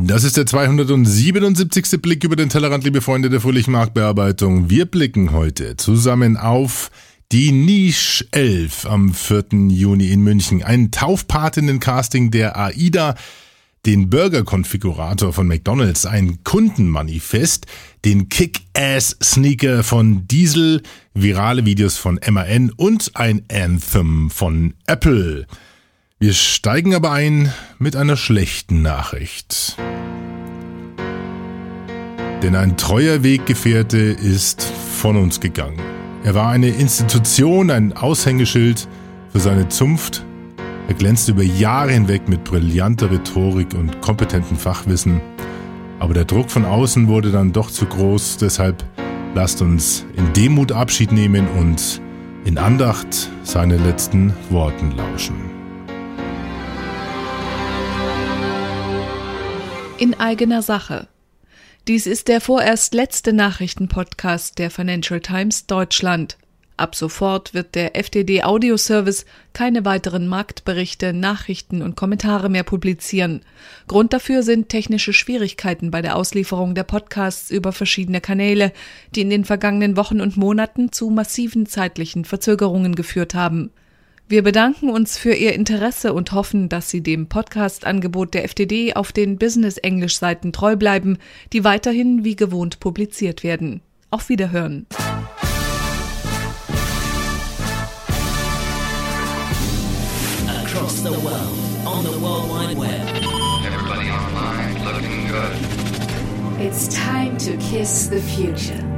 Das ist der 277. Blick über den Tellerrand, liebe Freunde der fröhlichen Marktbearbeitung. Wir blicken heute zusammen auf die Niche 11 am 4. Juni in München. Ein Taufpatinnen-Casting der AIDA, den Burger-Konfigurator von McDonalds, ein Kundenmanifest, den Kick-Ass-Sneaker von Diesel, virale Videos von MAN und ein Anthem von Apple. Wir steigen aber ein mit einer schlechten Nachricht. Denn ein treuer Weggefährte ist von uns gegangen. Er war eine Institution, ein Aushängeschild für seine Zunft. Er glänzte über Jahre hinweg mit brillanter Rhetorik und kompetentem Fachwissen. Aber der Druck von außen wurde dann doch zu groß, deshalb lasst uns in Demut Abschied nehmen und in Andacht seine letzten Worten lauschen. In eigener Sache. Dies ist der vorerst letzte Nachrichtenpodcast der Financial Times Deutschland. Ab sofort wird der FTD Audio Service keine weiteren Marktberichte, Nachrichten und Kommentare mehr publizieren. Grund dafür sind technische Schwierigkeiten bei der Auslieferung der Podcasts über verschiedene Kanäle, die in den vergangenen Wochen und Monaten zu massiven zeitlichen Verzögerungen geführt haben. Wir bedanken uns für Ihr Interesse und hoffen, dass Sie dem Podcast-Angebot der FDD auf den Business-Englisch-Seiten treu bleiben, die weiterhin wie gewohnt publiziert werden. Auf Wiederhören. Across the world, on the World Wide Web. Everybody online, looking good. It's time to kiss the future.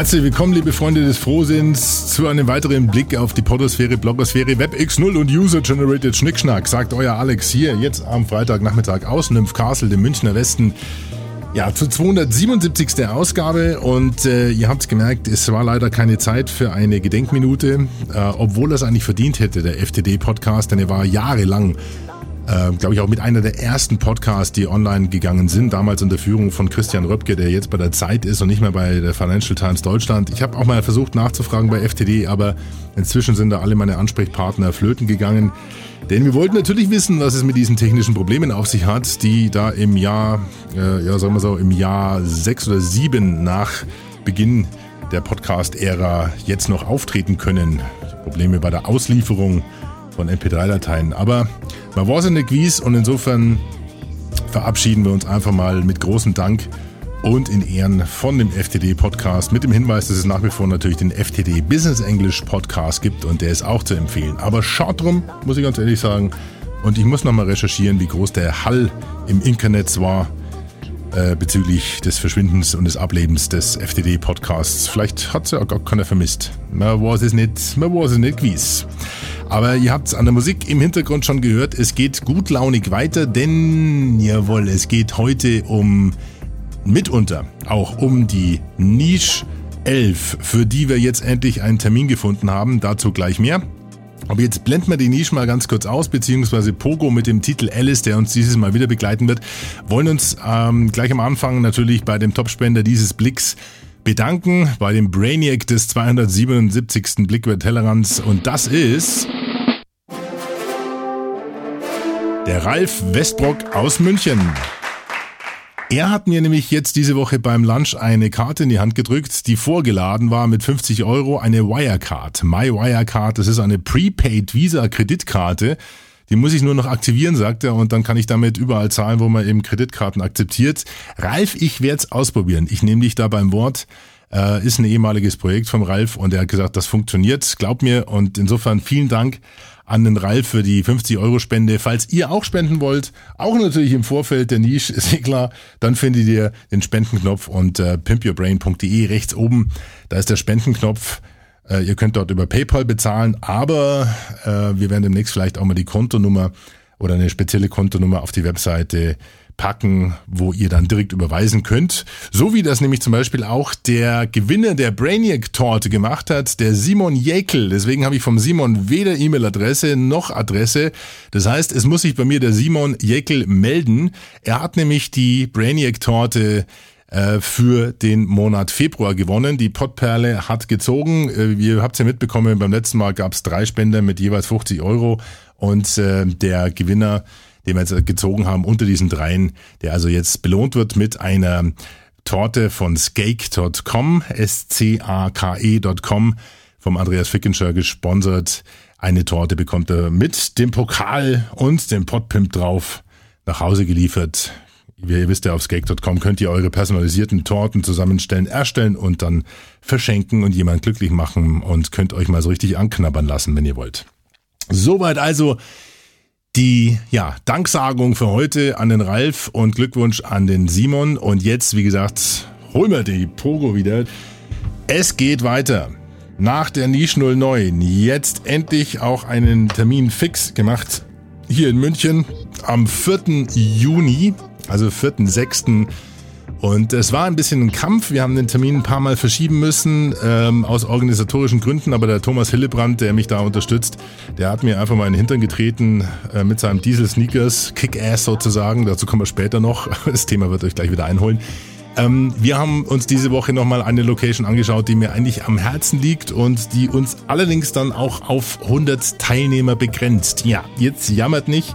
Herzlich willkommen, liebe Freunde des Frohsinns, zu einem weiteren Blick auf die Podosphäre, Blogosphäre, WebX0 und User-Generated Schnickschnack, sagt euer Alex hier jetzt am Freitagnachmittag aus Nymph Castle, dem Münchner Westen. Ja, zur 277. Ausgabe und äh, ihr habt gemerkt, es war leider keine Zeit für eine Gedenkminute, äh, obwohl das eigentlich verdient hätte, der FTD-Podcast, denn er war jahrelang äh, glaube ich, auch mit einer der ersten Podcasts, die online gegangen sind, damals unter Führung von Christian Röpke, der jetzt bei der Zeit ist und nicht mehr bei der Financial Times Deutschland. Ich habe auch mal versucht nachzufragen bei FTD, aber inzwischen sind da alle meine Ansprechpartner flöten gegangen. Denn wir wollten natürlich wissen, was es mit diesen technischen Problemen auf sich hat, die da im Jahr, äh, ja sagen wir so, im Jahr sechs oder sieben nach Beginn der Podcast-Ära jetzt noch auftreten können. Probleme bei der Auslieferung von MP3-Dateien. Aber man weiß ja nicht, wie es und insofern verabschieden wir uns einfach mal mit großem Dank und in Ehren von dem FTD-Podcast mit dem Hinweis, dass es nach wie vor natürlich den FTD Business English Podcast gibt und der ist auch zu empfehlen. Aber schaut drum, muss ich ganz ehrlich sagen. Und ich muss nochmal recherchieren, wie groß der Hall im Internet war äh, bezüglich des Verschwindens und des Ablebens des FTD-Podcasts. Vielleicht hat es ja gar keiner vermisst. Man weiß es nicht, man weiß es nicht, wie es. Aber ihr habt es an der Musik im Hintergrund schon gehört, es geht gutlaunig weiter, denn jawohl, es geht heute um mitunter auch um die Niche 11, für die wir jetzt endlich einen Termin gefunden haben. Dazu gleich mehr. Aber jetzt blenden wir die Nische mal ganz kurz aus, beziehungsweise Pogo mit dem Titel Alice, der uns dieses Mal wieder begleiten wird, wollen uns ähm, gleich am Anfang natürlich bei dem Topspender dieses Blicks bedanken, bei dem Brainiac des 277. Blick über und das ist der Ralf Westbrock aus München. Er hat mir nämlich jetzt diese Woche beim Lunch eine Karte in die Hand gedrückt, die vorgeladen war mit 50 Euro, eine Wirecard. My Wirecard, das ist eine Prepaid Visa Kreditkarte. Die muss ich nur noch aktivieren, sagt er, und dann kann ich damit überall zahlen, wo man eben Kreditkarten akzeptiert. Ralf, ich werde es ausprobieren. Ich nehme dich da beim Wort. Äh, ist ein ehemaliges Projekt vom Ralf und er hat gesagt, das funktioniert, glaub mir. Und insofern vielen Dank an den Ralf für die 50 Euro Spende. Falls ihr auch spenden wollt, auch natürlich im Vorfeld der Nische, ist eh klar, dann findet ihr den Spendenknopf unter pimpyourbrain.de rechts oben. Da ist der Spendenknopf. Äh, ihr könnt dort über PayPal bezahlen, aber äh, wir werden demnächst vielleicht auch mal die Kontonummer oder eine spezielle Kontonummer auf die Webseite packen, wo ihr dann direkt überweisen könnt. So wie das nämlich zum Beispiel auch der Gewinner der Brainiac-Torte gemacht hat, der Simon Jäkel. Deswegen habe ich vom Simon weder E-Mail-Adresse noch Adresse. Das heißt, es muss sich bei mir der Simon Jäkel melden. Er hat nämlich die Brainiac-Torte äh, für den Monat Februar gewonnen. Die Pottperle hat gezogen. Äh, ihr habt es ja mitbekommen, beim letzten Mal gab es drei Spender mit jeweils 50 Euro und äh, der Gewinner den wir jetzt gezogen haben unter diesen dreien, der also jetzt belohnt wird mit einer Torte von skake.com, S-C-A-K-E.com, vom Andreas Fickenscher gesponsert. Eine Torte bekommt er mit dem Pokal und dem Potpimp drauf nach Hause geliefert. Wie ihr wisst ja, auf skake.com könnt ihr eure personalisierten Torten zusammenstellen, erstellen und dann verschenken und jemand glücklich machen und könnt euch mal so richtig anknabbern lassen, wenn ihr wollt. Soweit also die ja, Danksagung für heute an den Ralf und Glückwunsch an den Simon. Und jetzt, wie gesagt, holen wir die Pogo wieder. Es geht weiter. Nach der Nische 09 jetzt endlich auch einen Termin fix gemacht hier in München am 4. Juni, also 4.6. Und es war ein bisschen ein Kampf. Wir haben den Termin ein paar Mal verschieben müssen, ähm, aus organisatorischen Gründen. Aber der Thomas Hillebrand, der mich da unterstützt, der hat mir einfach mal in den Hintern getreten äh, mit seinem Diesel-Sneakers, Kick-Ass sozusagen. Dazu kommen wir später noch. Das Thema wird euch gleich wieder einholen. Ähm, wir haben uns diese Woche nochmal eine Location angeschaut, die mir eigentlich am Herzen liegt und die uns allerdings dann auch auf 100 Teilnehmer begrenzt. Ja, jetzt jammert nicht.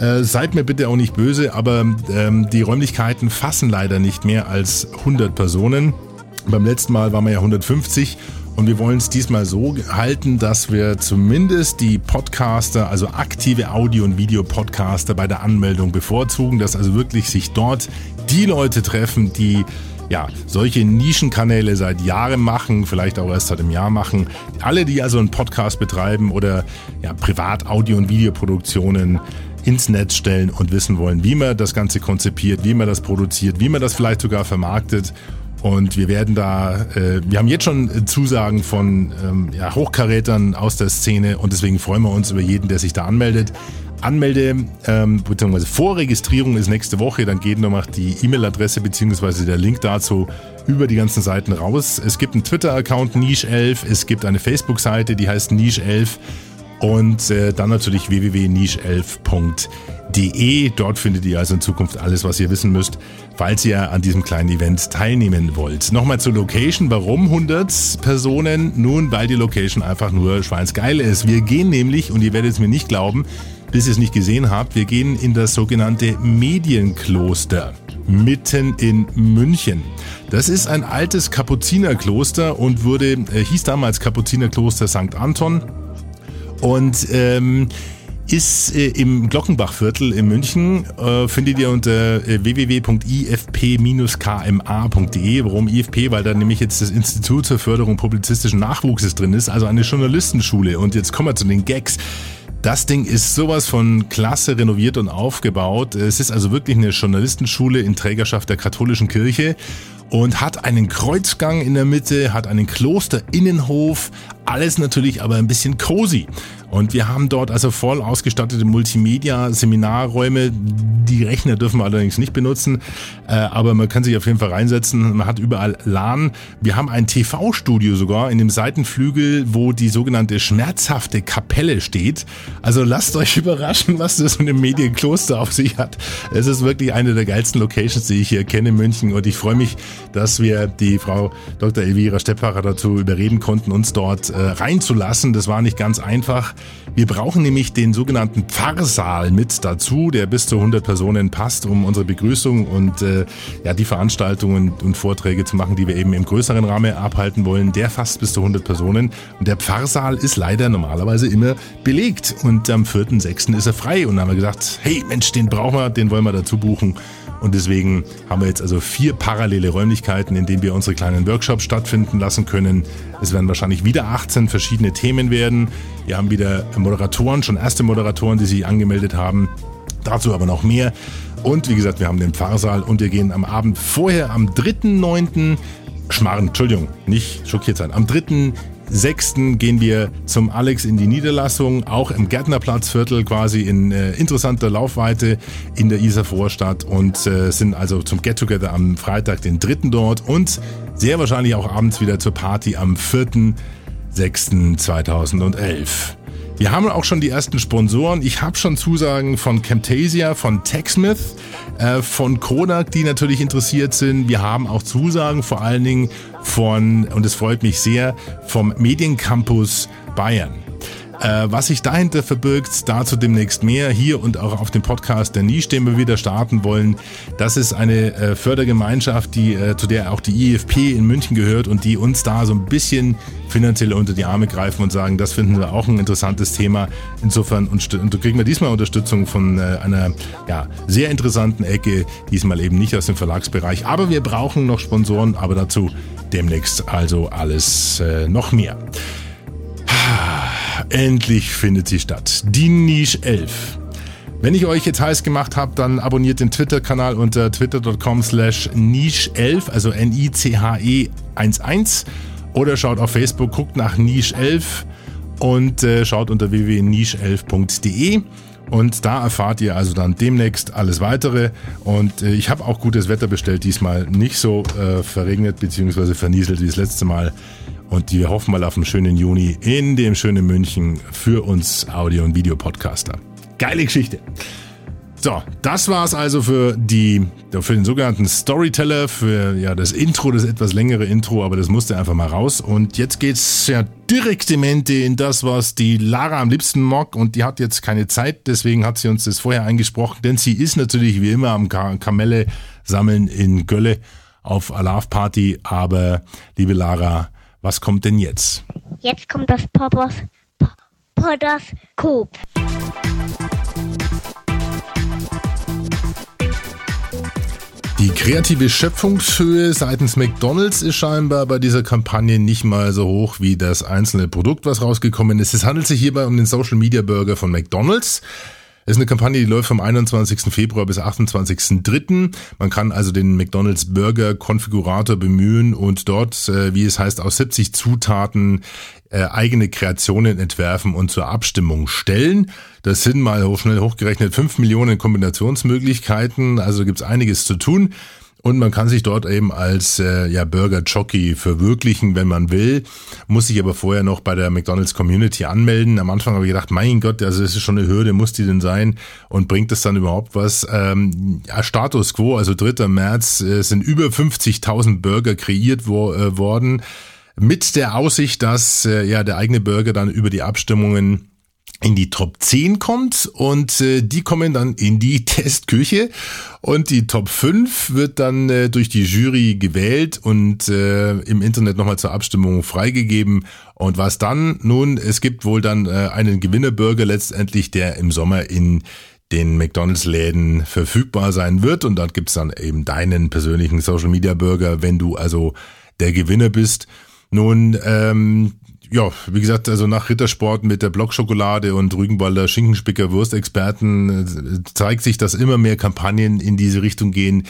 Äh, seid mir bitte auch nicht böse, aber ähm, die Räumlichkeiten fassen leider nicht mehr als 100 Personen. Beim letzten Mal waren wir ja 150 und wir wollen es diesmal so halten, dass wir zumindest die Podcaster, also aktive Audio- und Videopodcaster bei der Anmeldung bevorzugen, dass also wirklich sich dort die Leute treffen, die ja, solche Nischenkanäle seit Jahren machen, vielleicht auch erst seit einem Jahr machen. Alle, die also einen Podcast betreiben oder ja, privat Audio- und Videoproduktionen ins Netz stellen und wissen wollen, wie man das Ganze konzipiert, wie man das produziert, wie man das vielleicht sogar vermarktet. Und wir werden da, äh, wir haben jetzt schon Zusagen von ähm, ja, Hochkarätern aus der Szene und deswegen freuen wir uns über jeden, der sich da anmeldet. Anmelde ähm, bzw. Vorregistrierung ist nächste Woche, dann geht nochmal die E-Mail-Adresse bzw. der Link dazu über die ganzen Seiten raus. Es gibt einen Twitter-Account Niche11, es gibt eine Facebook-Seite, die heißt Niche11 und äh, dann natürlich www.niche11.de. Dort findet ihr also in Zukunft alles, was ihr wissen müsst, falls ihr an diesem kleinen Event teilnehmen wollt. Nochmal zur Location. Warum 100 Personen? Nun, weil die Location einfach nur schweinsgeil ist. Wir gehen nämlich, und ihr werdet es mir nicht glauben, bis ihr es nicht gesehen habt, wir gehen in das sogenannte Medienkloster mitten in München. Das ist ein altes Kapuzinerkloster und wurde, äh, hieß damals Kapuzinerkloster St. Anton und ähm, ist äh, im Glockenbachviertel in München, äh, findet ihr unter äh, www.ifp-kma.de. Warum IFP? Weil da nämlich jetzt das Institut zur Förderung publizistischen Nachwuchses drin ist, also eine Journalistenschule. Und jetzt kommen wir zu den Gags. Das Ding ist sowas von klasse renoviert und aufgebaut. Es ist also wirklich eine Journalistenschule in Trägerschaft der katholischen Kirche und hat einen Kreuzgang in der Mitte, hat einen Klosterinnenhof, alles natürlich aber ein bisschen cozy. Und wir haben dort also voll ausgestattete Multimedia-Seminarräume. Die Rechner dürfen wir allerdings nicht benutzen, äh, aber man kann sich auf jeden Fall reinsetzen. Man hat überall LAN. Wir haben ein TV-Studio sogar in dem Seitenflügel, wo die sogenannte schmerzhafte Kapelle steht. Also lasst euch überraschen, was das mit dem Medienkloster auf sich hat. Es ist wirklich eine der geilsten Locations, die ich hier kenne in München. Und ich freue mich, dass wir die Frau Dr. Elvira Steppacher dazu überreden konnten, uns dort äh, reinzulassen. Das war nicht ganz einfach. Wir brauchen nämlich den sogenannten Pfarrsaal mit dazu, der bis zu 100 Personen passt, um unsere Begrüßung und äh, ja die Veranstaltungen und Vorträge zu machen, die wir eben im größeren Rahmen abhalten wollen. Der fasst bis zu 100 Personen und der Pfarrsaal ist leider normalerweise immer belegt und am 4.6. ist er frei und dann haben wir gesagt, hey Mensch, den brauchen wir, den wollen wir dazu buchen Und deswegen haben wir jetzt also vier parallele Räumlichkeiten, in denen wir unsere kleinen Workshops stattfinden lassen können. Es werden wahrscheinlich wieder 18 verschiedene Themen werden. Wir haben wieder Moderatoren, schon erste Moderatoren, die sich angemeldet haben. Dazu aber noch mehr. Und wie gesagt, wir haben den Pfarrsaal und wir gehen am Abend vorher, am 3.9. Schmarren, Entschuldigung, nicht schockiert sein. Am 3.6. gehen wir zum Alex in die Niederlassung, auch im Gärtnerplatzviertel quasi in äh, interessanter Laufweite in der Isar Vorstadt und äh, sind also zum Get-Together am Freitag, den 3. dort und sehr wahrscheinlich auch abends wieder zur Party am 4.6.2011. Wir haben auch schon die ersten Sponsoren. Ich habe schon Zusagen von Camtasia, von TechSmith, äh, von Kodak, die natürlich interessiert sind. Wir haben auch Zusagen vor allen Dingen von, und es freut mich sehr, vom Mediencampus Bayern. Äh, was sich dahinter verbirgt, dazu demnächst mehr. Hier und auch auf dem Podcast der Niche, den wir wieder starten wollen. Das ist eine äh, Fördergemeinschaft, die, äh, zu der auch die IFP in München gehört und die uns da so ein bisschen finanziell unter die Arme greifen und sagen, das finden wir auch ein interessantes Thema. Insofern und, kriegen wir diesmal Unterstützung von äh, einer ja, sehr interessanten Ecke, diesmal eben nicht aus dem Verlagsbereich. Aber wir brauchen noch Sponsoren, aber dazu demnächst also alles äh, noch mehr. Endlich findet sie statt. Die Niche 11. Wenn ich euch jetzt heiß gemacht habe, dann abonniert den Twitter-Kanal unter twitter.com slash niche11, also N-I-C-H-E 11 oder schaut auf Facebook, guckt nach Niche 11 und äh, schaut unter www.niche11.de und da erfahrt ihr also dann demnächst alles weitere. Und äh, ich habe auch gutes Wetter bestellt, diesmal nicht so äh, verregnet bzw. vernieselt wie das letzte Mal. Und wir hoffen mal auf einen schönen Juni in dem schönen München für uns Audio- und Videopodcaster. Geile Geschichte. So, das war's also für die, für den sogenannten Storyteller, für ja das Intro, das etwas längere Intro, aber das musste einfach mal raus. Und jetzt geht's ja direktemente in das, was die Lara am liebsten mag. Und die hat jetzt keine Zeit, deswegen hat sie uns das vorher eingesprochen, denn sie ist natürlich wie immer am Kamelle sammeln in Gölle auf Alarv Party. Aber liebe Lara, was kommt denn jetzt? Jetzt kommt das Poppers Podoskop. Die kreative Schöpfungshöhe seitens McDonald's ist scheinbar bei dieser Kampagne nicht mal so hoch wie das einzelne Produkt, was rausgekommen ist. Es handelt sich hierbei um den Social Media Burger von McDonald's. Es ist eine Kampagne, die läuft vom 21. Februar bis 28.03. Man kann also den McDonald's Burger Konfigurator bemühen und dort, äh, wie es heißt, aus 70 Zutaten äh, eigene Kreationen entwerfen und zur Abstimmung stellen. Das sind mal schnell hochgerechnet 5 Millionen Kombinationsmöglichkeiten, also gibt's einiges zu tun. Und man kann sich dort eben als äh, ja, Burger Jockey verwirklichen, wenn man will. Muss sich aber vorher noch bei der McDonald's Community anmelden. Am Anfang habe ich gedacht, mein Gott, also das ist schon eine Hürde, muss die denn sein? Und bringt das dann überhaupt was? Ähm, ja, Status quo, also 3. März, äh, sind über 50.000 Burger kreiert wo, äh, worden. Mit der Aussicht, dass äh, ja der eigene Burger dann über die Abstimmungen in die Top 10 kommt und äh, die kommen dann in die Testküche und die Top 5 wird dann äh, durch die Jury gewählt und äh, im Internet nochmal zur Abstimmung freigegeben und was dann? Nun, es gibt wohl dann äh, einen Gewinnerburger letztendlich, der im Sommer in den McDonalds-Läden verfügbar sein wird und dort gibt's dann eben deinen persönlichen Social-Media-Burger, wenn du also der Gewinner bist. Nun, ähm, ja, wie gesagt, also nach Rittersport mit der Blockschokolade und Rügenwalder Schinkenspicker Wurstexperten äh, zeigt sich, dass immer mehr Kampagnen in diese Richtung gehen.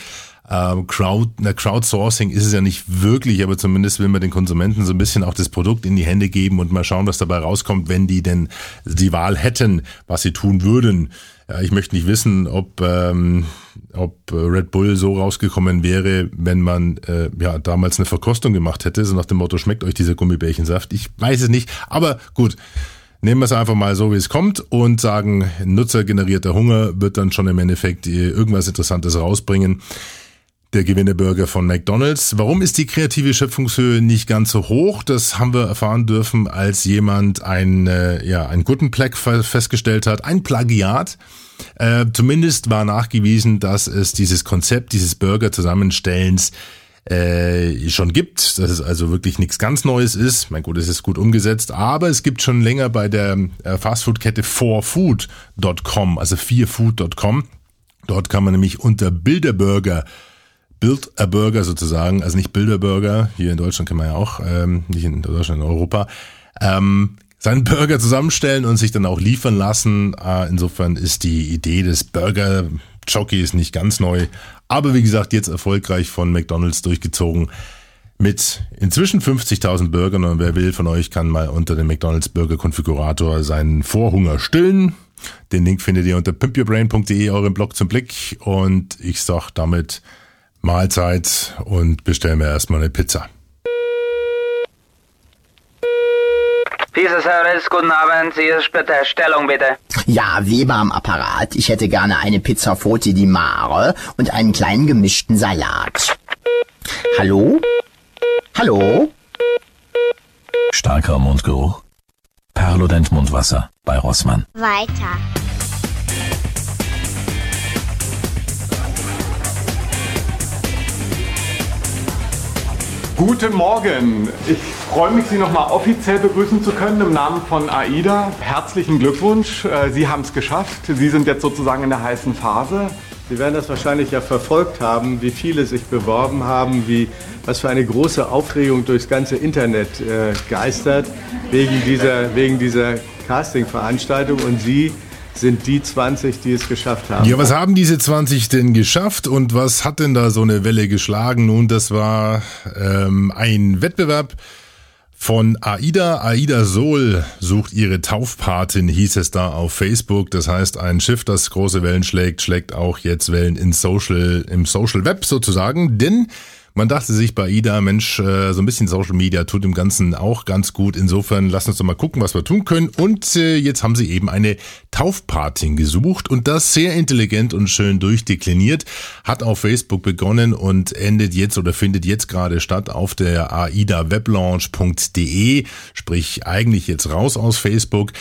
Ähm, Crowd, na, Crowdsourcing ist es ja nicht wirklich, aber zumindest will man den Konsumenten so ein bisschen auch das Produkt in die Hände geben und mal schauen, was dabei rauskommt, wenn die denn die Wahl hätten, was sie tun würden. Ja, ich möchte nicht wissen, ob, ähm, ob Red Bull so rausgekommen wäre, wenn man äh, ja damals eine Verkostung gemacht hätte, so nach dem Motto, schmeckt euch dieser Gummibärchensaft? Ich weiß es nicht, aber gut. Nehmen wir es einfach mal so, wie es kommt und sagen, nutzergenerierter Hunger wird dann schon im Endeffekt irgendwas Interessantes rausbringen der Gewinnerburger von McDonald's. Warum ist die kreative Schöpfungshöhe nicht ganz so hoch? Das haben wir erfahren dürfen, als jemand ein, äh, ja, ein guten Plag festgestellt hat, ein Plagiat. Äh, zumindest war nachgewiesen, dass es dieses Konzept dieses Burger-Zusammenstellens äh, schon gibt, dass es also wirklich nichts ganz Neues ist. Mein Gott, es ist gut umgesetzt, aber es gibt schon länger bei der äh, Fastfood-Kette 4food.com, also 4food.com Dort kann man nämlich unter Bilderburger Build a Burger sozusagen, also nicht Bilderburger, hier in Deutschland kann man ja auch, ähm, nicht in Deutschland, in Europa, ähm, seinen Burger zusammenstellen und sich dann auch liefern lassen. Äh, insofern ist die Idee des Burger Jockeys nicht ganz neu, aber wie gesagt, jetzt erfolgreich von McDonald's durchgezogen mit inzwischen 50.000 Burgern und wer will von euch kann mal unter dem McDonald's Burger Konfigurator seinen Vorhunger stillen. Den Link findet ihr unter pimpyourbrain.de, eurem Blog zum Blick und ich sag damit Mahlzeit und bestellen mir erstmal eine Pizza. Pizza Service, guten Abend. Sie ist bitte Stellung bitte. Ja, Weber am Apparat. Ich hätte gerne eine Pizza Forti di Mare und einen kleinen gemischten Salat. Hallo? Hallo? Starker Mundgeruch. Perlodent Mundwasser bei Rossmann. Weiter. Guten Morgen. Ich freue mich, Sie nochmal offiziell begrüßen zu können im Namen von AIDA. Herzlichen Glückwunsch. Äh, Sie haben es geschafft. Sie sind jetzt sozusagen in der heißen Phase. Sie werden das wahrscheinlich ja verfolgt haben, wie viele sich beworben haben, wie, was für eine große Aufregung durchs ganze Internet äh, geistert wegen dieser, wegen dieser Casting-Veranstaltung. Und Sie sind die 20, die es geschafft haben. Ja, was haben diese 20 denn geschafft und was hat denn da so eine Welle geschlagen? Nun, das war ähm, ein Wettbewerb von AIDA. AIDA Sol sucht ihre Taufpatin, hieß es da auf Facebook. Das heißt, ein Schiff, das große Wellen schlägt, schlägt auch jetzt Wellen in Social, im Social Web sozusagen. Denn man dachte sich bei Ida, Mensch, äh, so ein bisschen Social Media tut dem Ganzen auch ganz gut. Insofern lass uns doch mal gucken, was wir tun können. Und äh, jetzt haben sie eben eine Taufpatin gesucht und das sehr intelligent und schön durchdekliniert. Hat auf Facebook begonnen und endet jetzt oder findet jetzt gerade statt auf der aidaweblaunch.de, sprich eigentlich jetzt raus aus Facebook.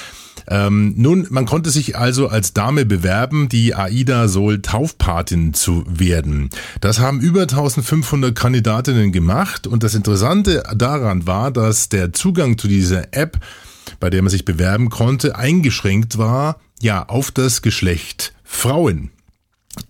Ähm, nun, man konnte sich also als Dame bewerben, die AIDA Sol Taufpatin zu werden. Das haben über 1500 Kandidatinnen gemacht und das Interessante daran war, dass der Zugang zu dieser App, bei der man sich bewerben konnte, eingeschränkt war, ja, auf das Geschlecht Frauen.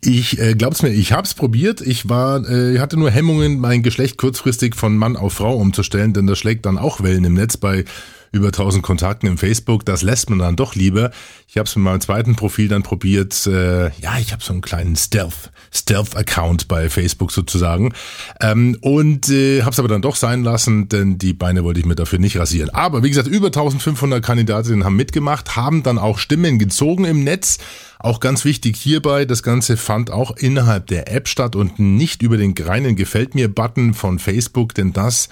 Ich äh, glaub's mir, ich hab's probiert. Ich war, äh, hatte nur Hemmungen, mein Geschlecht kurzfristig von Mann auf Frau umzustellen, denn das schlägt dann auch Wellen im Netz bei über 1000 Kontakten im Facebook. Das lässt man dann doch lieber. Ich habe es mit meinem zweiten Profil dann probiert. Äh, ja, ich habe so einen kleinen Stealth, Stealth-Account bei Facebook sozusagen. Ähm, und äh, habe es aber dann doch sein lassen, denn die Beine wollte ich mir dafür nicht rasieren. Aber wie gesagt, über 1500 Kandidatinnen haben mitgemacht, haben dann auch Stimmen gezogen im Netz. Auch ganz wichtig hierbei, das Ganze fand auch innerhalb der App statt und nicht über den reinen Gefällt mir-Button von Facebook, denn das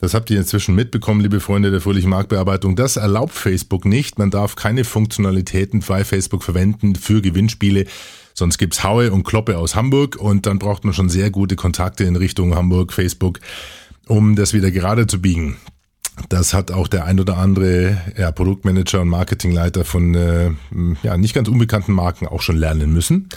das habt ihr inzwischen mitbekommen, liebe Freunde der fröhlichen Marktbearbeitung. Das erlaubt Facebook nicht. Man darf keine Funktionalitäten bei Facebook verwenden für Gewinnspiele. Sonst gibt's Haue und Kloppe aus Hamburg und dann braucht man schon sehr gute Kontakte in Richtung Hamburg, Facebook, um das wieder gerade zu biegen. Das hat auch der ein oder andere ja, Produktmanager und Marketingleiter von äh, ja, nicht ganz unbekannten Marken auch schon lernen müssen.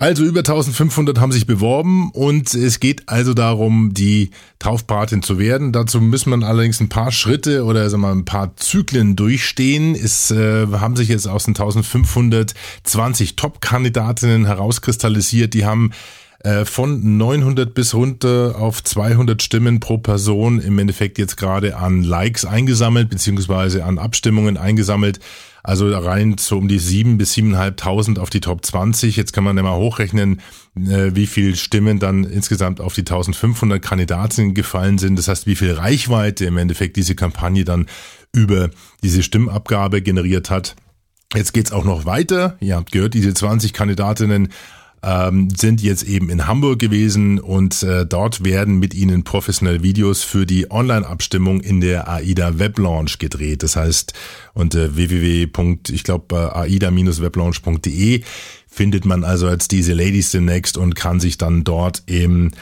Also über 1500 haben sich beworben und es geht also darum, die Taufpatin zu werden. Dazu muss man allerdings ein paar Schritte oder sagen wir mal, ein paar Zyklen durchstehen. Es äh, haben sich jetzt aus den 1520 Top-Kandidatinnen herauskristallisiert. Die haben äh, von 900 bis runter auf 200 Stimmen pro Person im Endeffekt jetzt gerade an Likes eingesammelt, beziehungsweise an Abstimmungen eingesammelt. Also rein so um die sieben bis siebeneinhalbtausend auf die Top 20. Jetzt kann man ja mal hochrechnen, äh, wie viel Stimmen dann insgesamt auf die 1500 Kandidatinnen gefallen sind. Das heißt, wie viel Reichweite im Endeffekt diese Kampagne dann über diese Stimmabgabe generiert hat. Jetzt geht's auch noch weiter. Ihr habt gehört, diese 20 Kandidatinnen ähm, sind jetzt eben in Hamburg gewesen und äh, dort werden mit ihnen professionelle Videos für die Online-Abstimmung in der AIDA Weblaunch gedreht. Das heißt, unter www. ich glaube aida-weblaunch.de findet man also jetzt diese Ladies demnächst und kann sich dann dort eben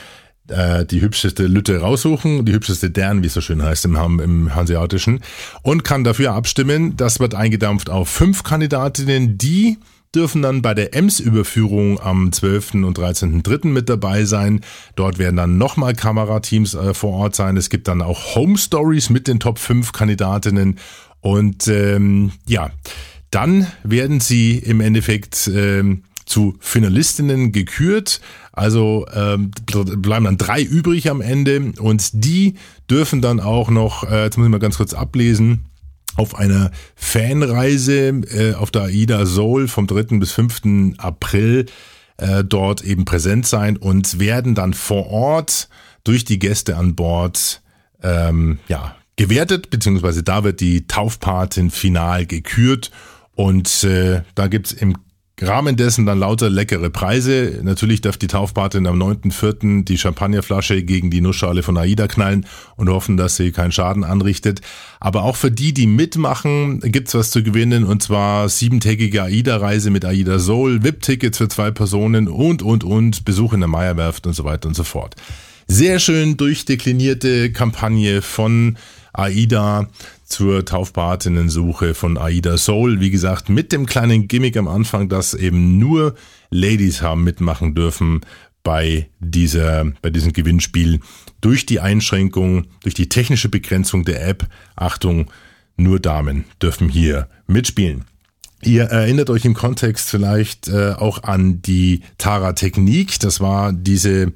äh, die hübscheste Lütte raussuchen, die hübscheste Dern, wie es so schön heißt im, im Hanseatischen, und kann dafür abstimmen. Das wird eingedampft auf fünf Kandidatinnen, die dürfen dann bei der EMS-Überführung am 12. und 13.3. mit dabei sein. Dort werden dann nochmal Kamerateams äh, vor Ort sein. Es gibt dann auch Home Stories mit den Top 5 Kandidatinnen. Und ähm, ja, dann werden sie im Endeffekt ähm, zu Finalistinnen gekürt. Also ähm, bleiben dann drei übrig am Ende und die dürfen dann auch noch, äh, jetzt muss ich mal ganz kurz ablesen, auf einer Fanreise äh, auf der AIDA Soul vom 3. bis 5. April äh, dort eben präsent sein und werden dann vor Ort durch die Gäste an Bord ähm, ja, gewertet, beziehungsweise da wird die Taufpatin final gekürt und äh, da gibt's im Rahmen dessen dann lauter leckere Preise. Natürlich darf die Taufpatin am 9.4. die Champagnerflasche gegen die Nussschale von AIDA knallen und hoffen, dass sie keinen Schaden anrichtet. Aber auch für die, die mitmachen, gibt's was zu gewinnen und zwar siebentägige AIDA-Reise mit AIDA Soul, VIP-Tickets für zwei Personen und, und, und, Besuch in der Meierwerft und so weiter und so fort. Sehr schön durchdeklinierte Kampagne von AIDA zur Taufpatinnensuche von AIDA Soul. Wie gesagt, mit dem kleinen Gimmick am Anfang, dass eben nur Ladies haben mitmachen dürfen bei dieser, bei diesem Gewinnspiel. Durch die Einschränkung, durch die technische Begrenzung der App. Achtung, nur Damen dürfen hier mitspielen. Ihr erinnert euch im Kontext vielleicht äh, auch an die Tara Technik. Das war diese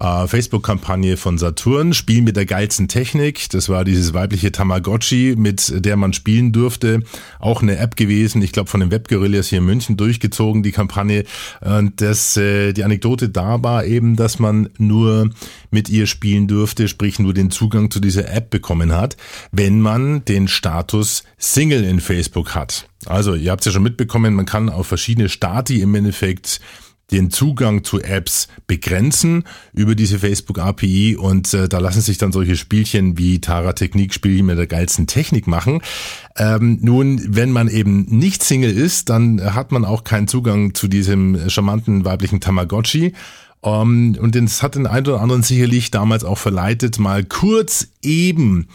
äh, Facebook-Kampagne von Saturn, Spiel mit der geilsten Technik. Das war dieses weibliche Tamagotchi, mit der man spielen durfte. Auch eine App gewesen, ich glaube von den Webgorillas hier in München durchgezogen, die Kampagne. Und das, äh, die Anekdote da war eben, dass man nur mit ihr spielen durfte, sprich nur den Zugang zu dieser App bekommen hat, wenn man den Status Single in Facebook hat. Also, ihr habt es ja schon mitbekommen, man kann auf verschiedene Stati im Endeffekt den Zugang zu Apps begrenzen über diese Facebook API und äh, da lassen sich dann solche Spielchen wie Tara Technik Spielchen mit der geilsten Technik machen. Ähm, nun, wenn man eben nicht Single ist, dann hat man auch keinen Zugang zu diesem charmanten weiblichen Tamagotchi. Um, ähm, und das hat den einen oder anderen sicherlich damals auch verleitet, mal kurz eben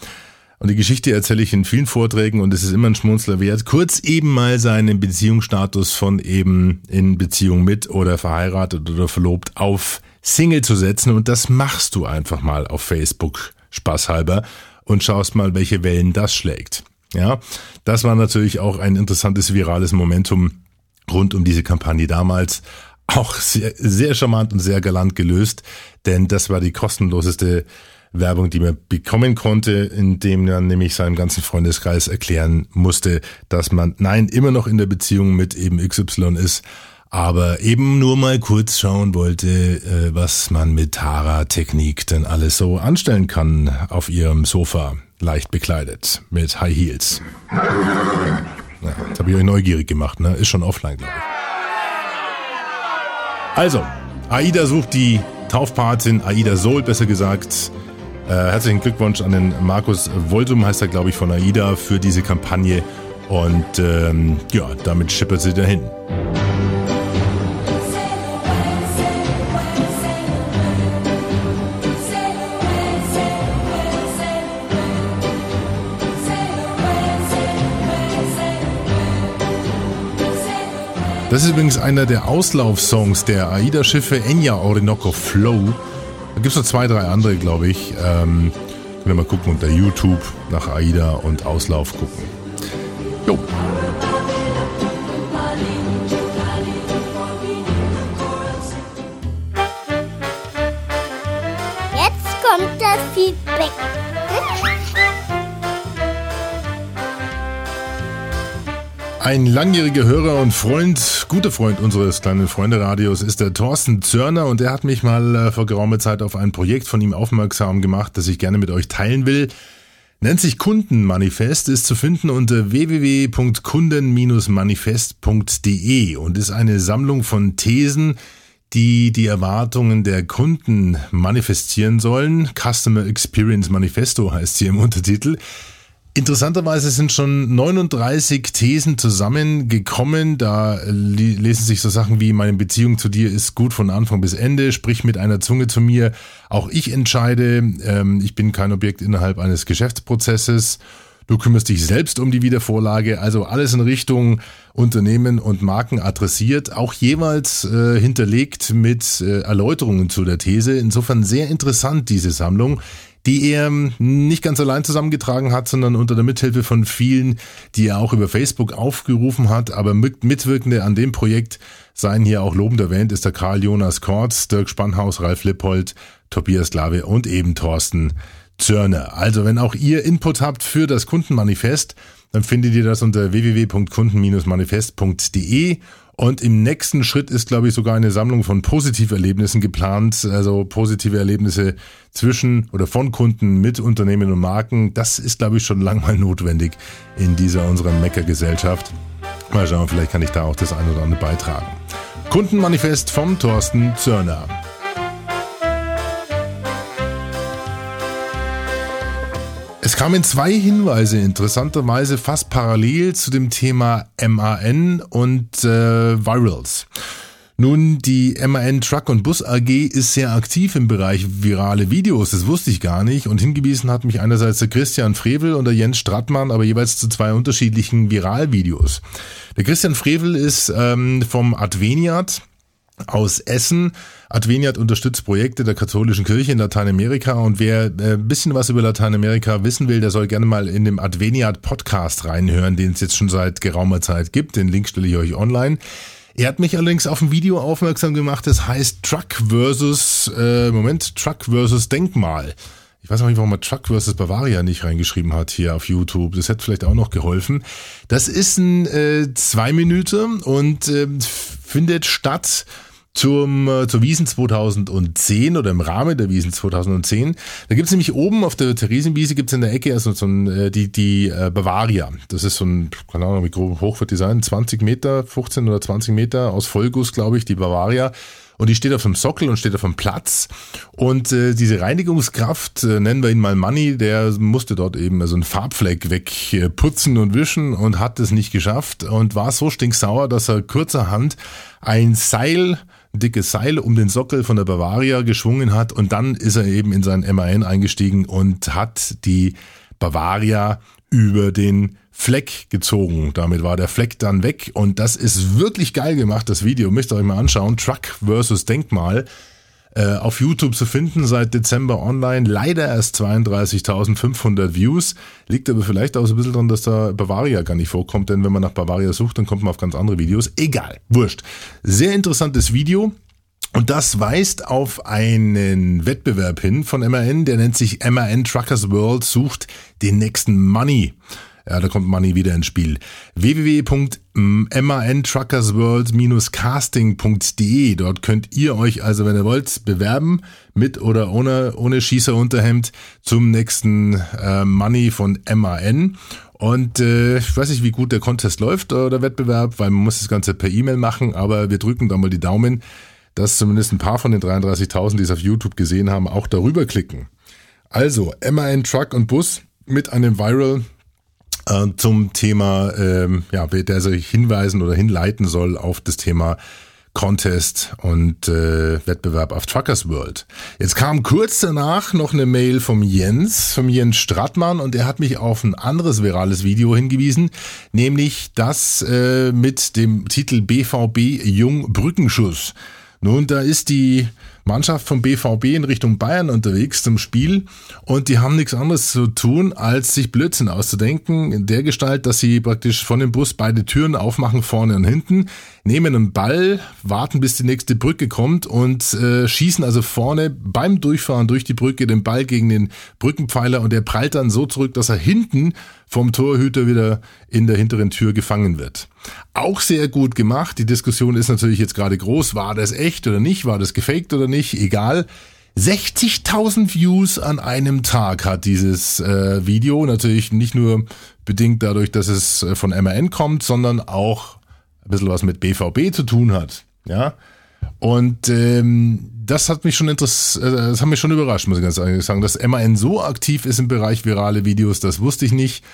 und die Geschichte erzähle ich in vielen Vorträgen und es ist immer ein Schmunzler wert. Kurz eben mal seinen Beziehungsstatus von eben in Beziehung mit oder verheiratet oder verlobt auf Single zu setzen und das machst du einfach mal auf Facebook spaßhalber und schaust mal, welche Wellen das schlägt. Ja, das war natürlich auch ein interessantes virales Momentum rund um diese Kampagne damals. Auch sehr, sehr charmant und sehr galant gelöst, denn das war die kostenloseste Werbung, die man bekommen konnte, indem man nämlich seinem ganzen Freundeskreis erklären musste, dass man nein immer noch in der Beziehung mit eben XY ist, aber eben nur mal kurz schauen wollte, äh, was man mit Tara Technik denn alles so anstellen kann auf ihrem Sofa, leicht bekleidet mit High Heels. Ja, das habe ich euch neugierig gemacht, ne? Ist schon offline, glaube ich. Also, Aida sucht die Taufpatin, Aida Soul besser gesagt, äh, herzlichen Glückwunsch an den Markus Voltum, heißt er, glaube ich, von AIDA für diese Kampagne. Und ähm, ja, damit schippert sie dahin. Das ist übrigens einer der Auslaufsongs der AIDA-Schiffe Enya Orinoco Flow. Da gibt es noch zwei, drei andere, glaube ich. Ähm, können wir mal gucken unter YouTube nach AIDA und Auslauf gucken. Jo. Ein langjähriger Hörer und Freund, guter Freund unseres kleinen Freunde-Radios ist der Thorsten Zörner und der hat mich mal äh, vor geraumer Zeit auf ein Projekt von ihm aufmerksam gemacht, das ich gerne mit euch teilen will. Nennt sich Kundenmanifest, ist zu finden unter www.kunden-manifest.de und ist eine Sammlung von Thesen, die die Erwartungen der Kunden manifestieren sollen. Customer Experience Manifesto heißt sie im Untertitel. Interessanterweise sind schon 39 Thesen zusammengekommen. Da lesen sich so Sachen wie, meine Beziehung zu dir ist gut von Anfang bis Ende, sprich mit einer Zunge zu mir. Auch ich entscheide, ähm, ich bin kein Objekt innerhalb eines Geschäftsprozesses. Du kümmerst dich selbst um die Wiedervorlage. Also alles in Richtung Unternehmen und Marken adressiert, auch jeweils äh, hinterlegt mit äh, Erläuterungen zu der These. Insofern sehr interessant diese Sammlung die er nicht ganz allein zusammengetragen hat, sondern unter der Mithilfe von vielen, die er auch über Facebook aufgerufen hat. Aber Mitwirkende an dem Projekt seien hier auch lobend erwähnt, ist der Karl Jonas Kortz, Dirk Spannhaus, Ralf Lippold, Tobias Glave und eben Thorsten Zörner. Also wenn auch ihr Input habt für das Kundenmanifest, dann findet ihr das unter www.kunden-manifest.de und im nächsten Schritt ist, glaube ich, sogar eine Sammlung von Positiverlebnissen geplant, also positive Erlebnisse zwischen oder von Kunden mit Unternehmen und Marken. Das ist, glaube ich, schon lang mal notwendig in dieser unserer Mecker-Gesellschaft. Mal schauen, vielleicht kann ich da auch das ein oder andere beitragen. Kundenmanifest vom Thorsten Zörner. Es kamen zwei Hinweise, interessanterweise fast parallel zu dem Thema MAN und äh, Virals. Nun, die MAN Truck und Bus AG ist sehr aktiv im Bereich virale Videos, das wusste ich gar nicht. Und hingewiesen hat mich einerseits der Christian Frevel und der Jens Strattmann, aber jeweils zu zwei unterschiedlichen Viralvideos. Der Christian Frevel ist ähm, vom Adveniat aus Essen. Adveniat unterstützt Projekte der katholischen Kirche in Lateinamerika und wer äh, ein bisschen was über Lateinamerika wissen will, der soll gerne mal in dem Adveniat Podcast reinhören, den es jetzt schon seit geraumer Zeit gibt. Den Link stelle ich euch online. Er hat mich allerdings auf ein Video aufmerksam gemacht, das heißt Truck versus, äh, Moment, Truck versus Denkmal. Ich weiß auch nicht, warum er Truck vs. Bavaria nicht reingeschrieben hat hier auf YouTube. Das hätte vielleicht auch noch geholfen. Das ist ein äh, zwei Minuten und äh, findet statt zum, äh, zur Wiesen 2010 oder im Rahmen der Wiesen 2010. Da gibt's nämlich oben auf der Theresienwiese gibt's in der Ecke also so ein, äh, die, die äh, Bavaria. Das ist so ein, keine Ahnung, wie hoch wird die sein? 20 Meter, 15 oder 20 Meter aus Vollguss, glaube ich, die Bavaria. Und die steht auf dem Sockel und steht auf dem Platz. Und äh, diese Reinigungskraft, äh, nennen wir ihn mal Money, der musste dort eben so einen Farbfleck wegputzen und wischen und hat es nicht geschafft und war so stinksauer, dass er kurzerhand ein Seil dickes Seil um den Sockel von der Bavaria geschwungen hat und dann ist er eben in sein MAN eingestiegen und hat die Bavaria über den Fleck gezogen. Damit war der Fleck dann weg und das ist wirklich geil gemacht, das Video. Müsst ihr euch mal anschauen. Truck versus Denkmal. Äh, auf YouTube zu finden, seit Dezember online. Leider erst 32.500 Views. Liegt aber vielleicht auch so ein bisschen dran, dass da Bavaria gar nicht vorkommt, denn wenn man nach Bavaria sucht, dann kommt man auf ganz andere Videos. Egal, wurscht. Sehr interessantes Video. Und das weist auf einen Wettbewerb hin von MAN, der nennt sich MAN Truckers World, sucht den nächsten Money. Ja, da kommt Money wieder ins Spiel. www.mantruckersworld-casting.de. Dort könnt ihr euch also, wenn ihr wollt, bewerben mit oder ohne, ohne Schießerunterhemd zum nächsten äh, Money von MAN. Und äh, ich weiß nicht, wie gut der Contest läuft oder der Wettbewerb, weil man muss das Ganze per E-Mail machen, aber wir drücken da mal die Daumen, dass zumindest ein paar von den 33.000, die es auf YouTube gesehen haben, auch darüber klicken. Also, MAN Truck und Bus mit einem Viral äh, zum Thema, ähm, ja, der sich hinweisen oder hinleiten soll auf das Thema Contest und äh, Wettbewerb auf Truckers World. Jetzt kam kurz danach noch eine Mail vom Jens, vom Jens Strattmann und er hat mich auf ein anderes virales Video hingewiesen, nämlich das äh, mit dem Titel BVB Jung Brückenschuss. Nun, da ist die Mannschaft vom BVB in Richtung Bayern unterwegs zum Spiel. Und die haben nichts anderes zu tun, als sich Blödsinn auszudenken, in der Gestalt, dass sie praktisch von dem Bus beide Türen aufmachen, vorne und hinten, nehmen einen Ball, warten bis die nächste Brücke kommt und äh, schießen also vorne beim Durchfahren durch die Brücke den Ball gegen den Brückenpfeiler und der prallt dann so zurück, dass er hinten vom Torhüter wieder in der hinteren Tür gefangen wird. Auch sehr gut gemacht. Die Diskussion ist natürlich jetzt gerade groß. War das echt oder nicht? War das gefaked oder nicht? Egal. 60.000 Views an einem Tag hat dieses äh, Video. Natürlich nicht nur bedingt dadurch, dass es äh, von MAN kommt, sondern auch ein bisschen was mit BVB zu tun hat. Ja. Und ähm, das hat mich schon interessiert, äh, das hat mich schon überrascht, muss ich ganz ehrlich sagen. Dass MAN so aktiv ist im Bereich virale Videos, das wusste ich nicht.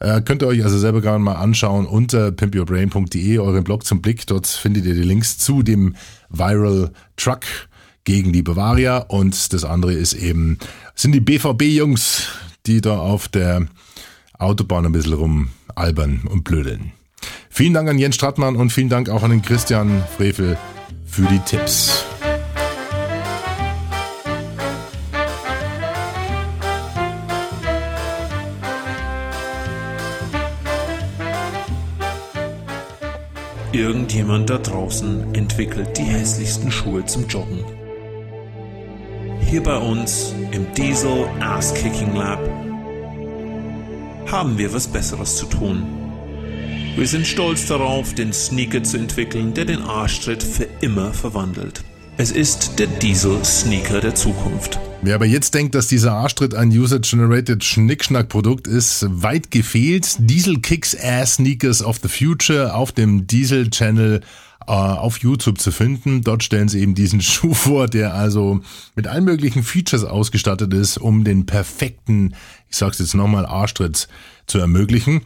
Äh, könnt ihr euch also selber gerne mal anschauen unter pimpyourbrain.de, euren Blog zum Blick. Dort findet ihr die Links zu dem Viral Truck gegen die Bavaria und das andere ist eben, sind die BVB-Jungs, die da auf der Autobahn ein bisschen rumalbern und blödeln. Vielen Dank an Jens Strattmann und vielen Dank auch an den Christian Frevel für die Tipps. Irgendjemand da draußen entwickelt die hässlichsten Schuhe zum Joggen. Hier bei uns im Diesel Ass Kicking Lab haben wir was Besseres zu tun. Wir sind stolz darauf, den Sneaker zu entwickeln, der den Arschtritt für immer verwandelt. Es ist der Diesel Sneaker der Zukunft. Wer aber jetzt denkt, dass dieser Arschtritt ein User-Generated Schnickschnack-Produkt ist, weit gefehlt. Diesel Kicks Ass Sneakers of the Future auf dem Diesel-Channel äh, auf YouTube zu finden. Dort stellen sie eben diesen Schuh vor, der also mit allen möglichen Features ausgestattet ist, um den perfekten, ich sag's jetzt nochmal, Arschtritt zu ermöglichen.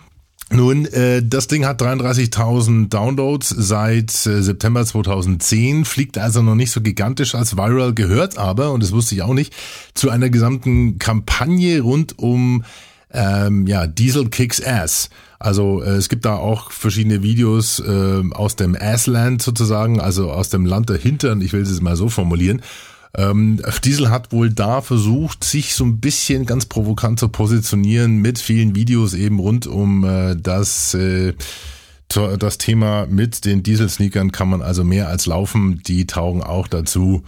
Nun, äh, das Ding hat 33.000 Downloads seit äh, September 2010, fliegt also noch nicht so gigantisch als viral, gehört aber, und das wusste ich auch nicht, zu einer gesamten Kampagne rund um ähm, ja, Diesel Kicks Ass. Also äh, es gibt da auch verschiedene Videos äh, aus dem Assland sozusagen, also aus dem Land der Hintern, ich will es mal so formulieren. Ähm, Diesel hat wohl da versucht, sich so ein bisschen ganz provokant zu positionieren mit vielen Videos eben rund um äh, das äh, das Thema mit den Diesel-Sneakern kann man also mehr als laufen. Die taugen auch dazu,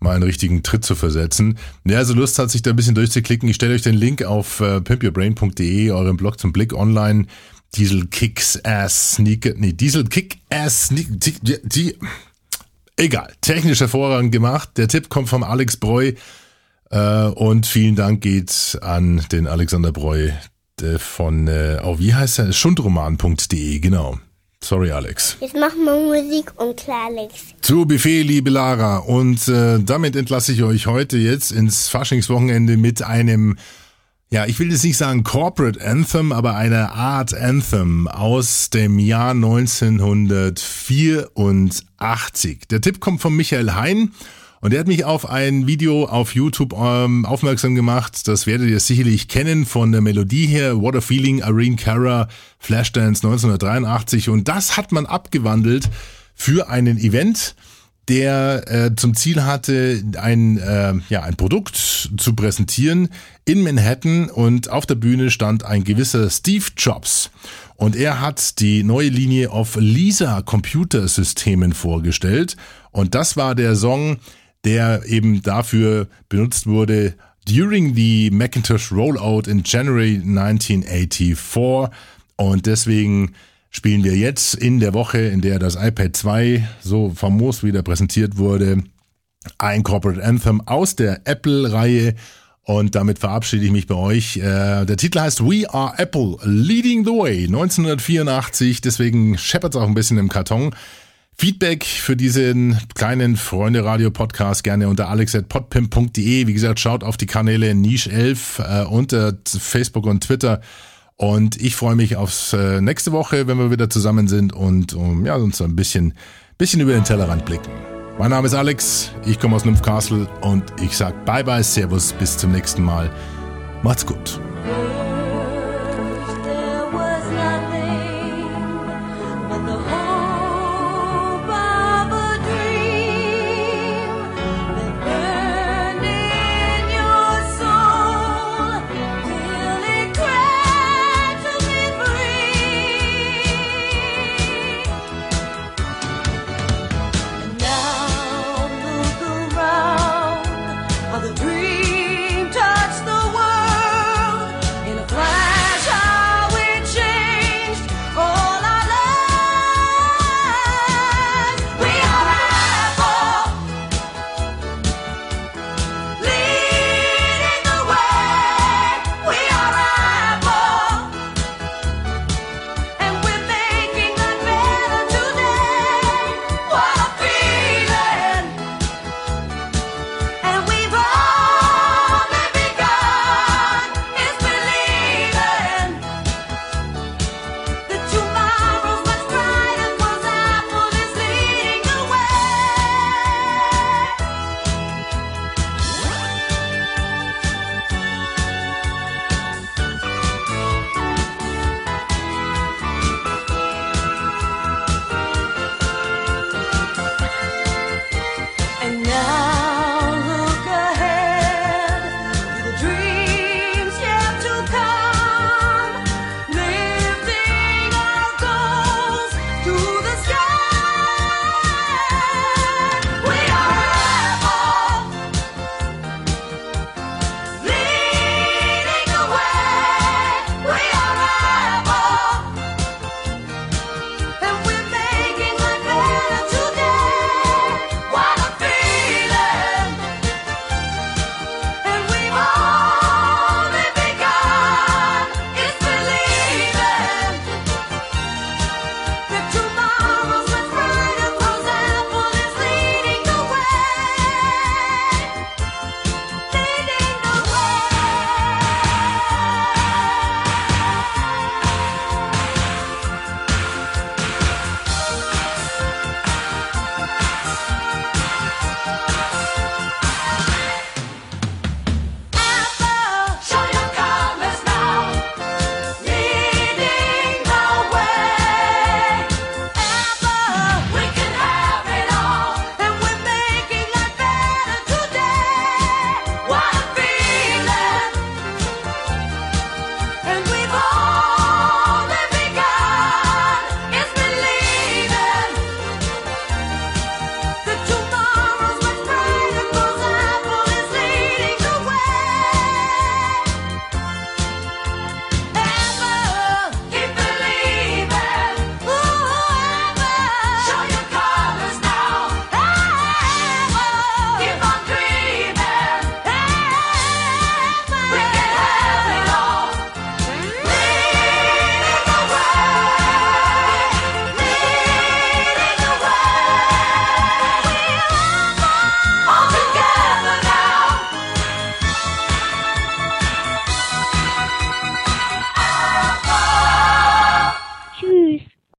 mal einen richtigen Tritt zu versetzen. Wer also Lust hat, sich da ein bisschen durchzuklicken, ich stelle euch den Link auf äh, pimpyourbrain.de, eurem Blog zum Blick online. Diesel Kicks Ass Sneaker, nee, Diesel Kick Ass Sneaker, die, die Egal, technisch hervorragend gemacht. Der Tipp kommt vom Alex Breu äh, und vielen Dank geht an den Alexander Breu äh, von, äh, oh, wie heißt er? Schundroman.de, genau. Sorry, Alex. Jetzt machen wir Musik und klar, Alex. Zu Buffet, liebe Lara. Und äh, damit entlasse ich euch heute jetzt ins Faschingswochenende mit einem ja, ich will jetzt nicht sagen Corporate Anthem, aber eine Art Anthem aus dem Jahr 1984. Der Tipp kommt von Michael Hein und er hat mich auf ein Video auf YouTube ähm, aufmerksam gemacht. Das werdet ihr sicherlich kennen von der Melodie her. What a Feeling, Irene Cara, Flashdance 1983. Und das hat man abgewandelt für einen Event der äh, zum Ziel hatte, ein, äh, ja, ein Produkt zu präsentieren in Manhattan und auf der Bühne stand ein gewisser Steve Jobs. Und er hat die neue Linie auf Lisa Computersystemen vorgestellt. Und das war der Song, der eben dafür benutzt wurde, during the Macintosh Rollout in January 1984. Und deswegen spielen wir jetzt in der Woche, in der das iPad 2 so famos wieder präsentiert wurde, ein Corporate Anthem aus der Apple-Reihe. Und damit verabschiede ich mich bei euch. Äh, der Titel heißt We Are Apple, Leading the Way, 1984. Deswegen scheppert es auch ein bisschen im Karton. Feedback für diesen kleinen Freunde-Radio-Podcast gerne unter alex.podpimp.de. Wie gesagt, schaut auf die Kanäle Niche 11 äh, unter Facebook und Twitter. Und ich freue mich aufs äh, nächste Woche, wenn wir wieder zusammen sind und um, ja, uns ein bisschen, bisschen über den Tellerrand blicken. Mein Name ist Alex, ich komme aus Nymphcastle und ich sage Bye bye, Servus, bis zum nächsten Mal. Macht's gut.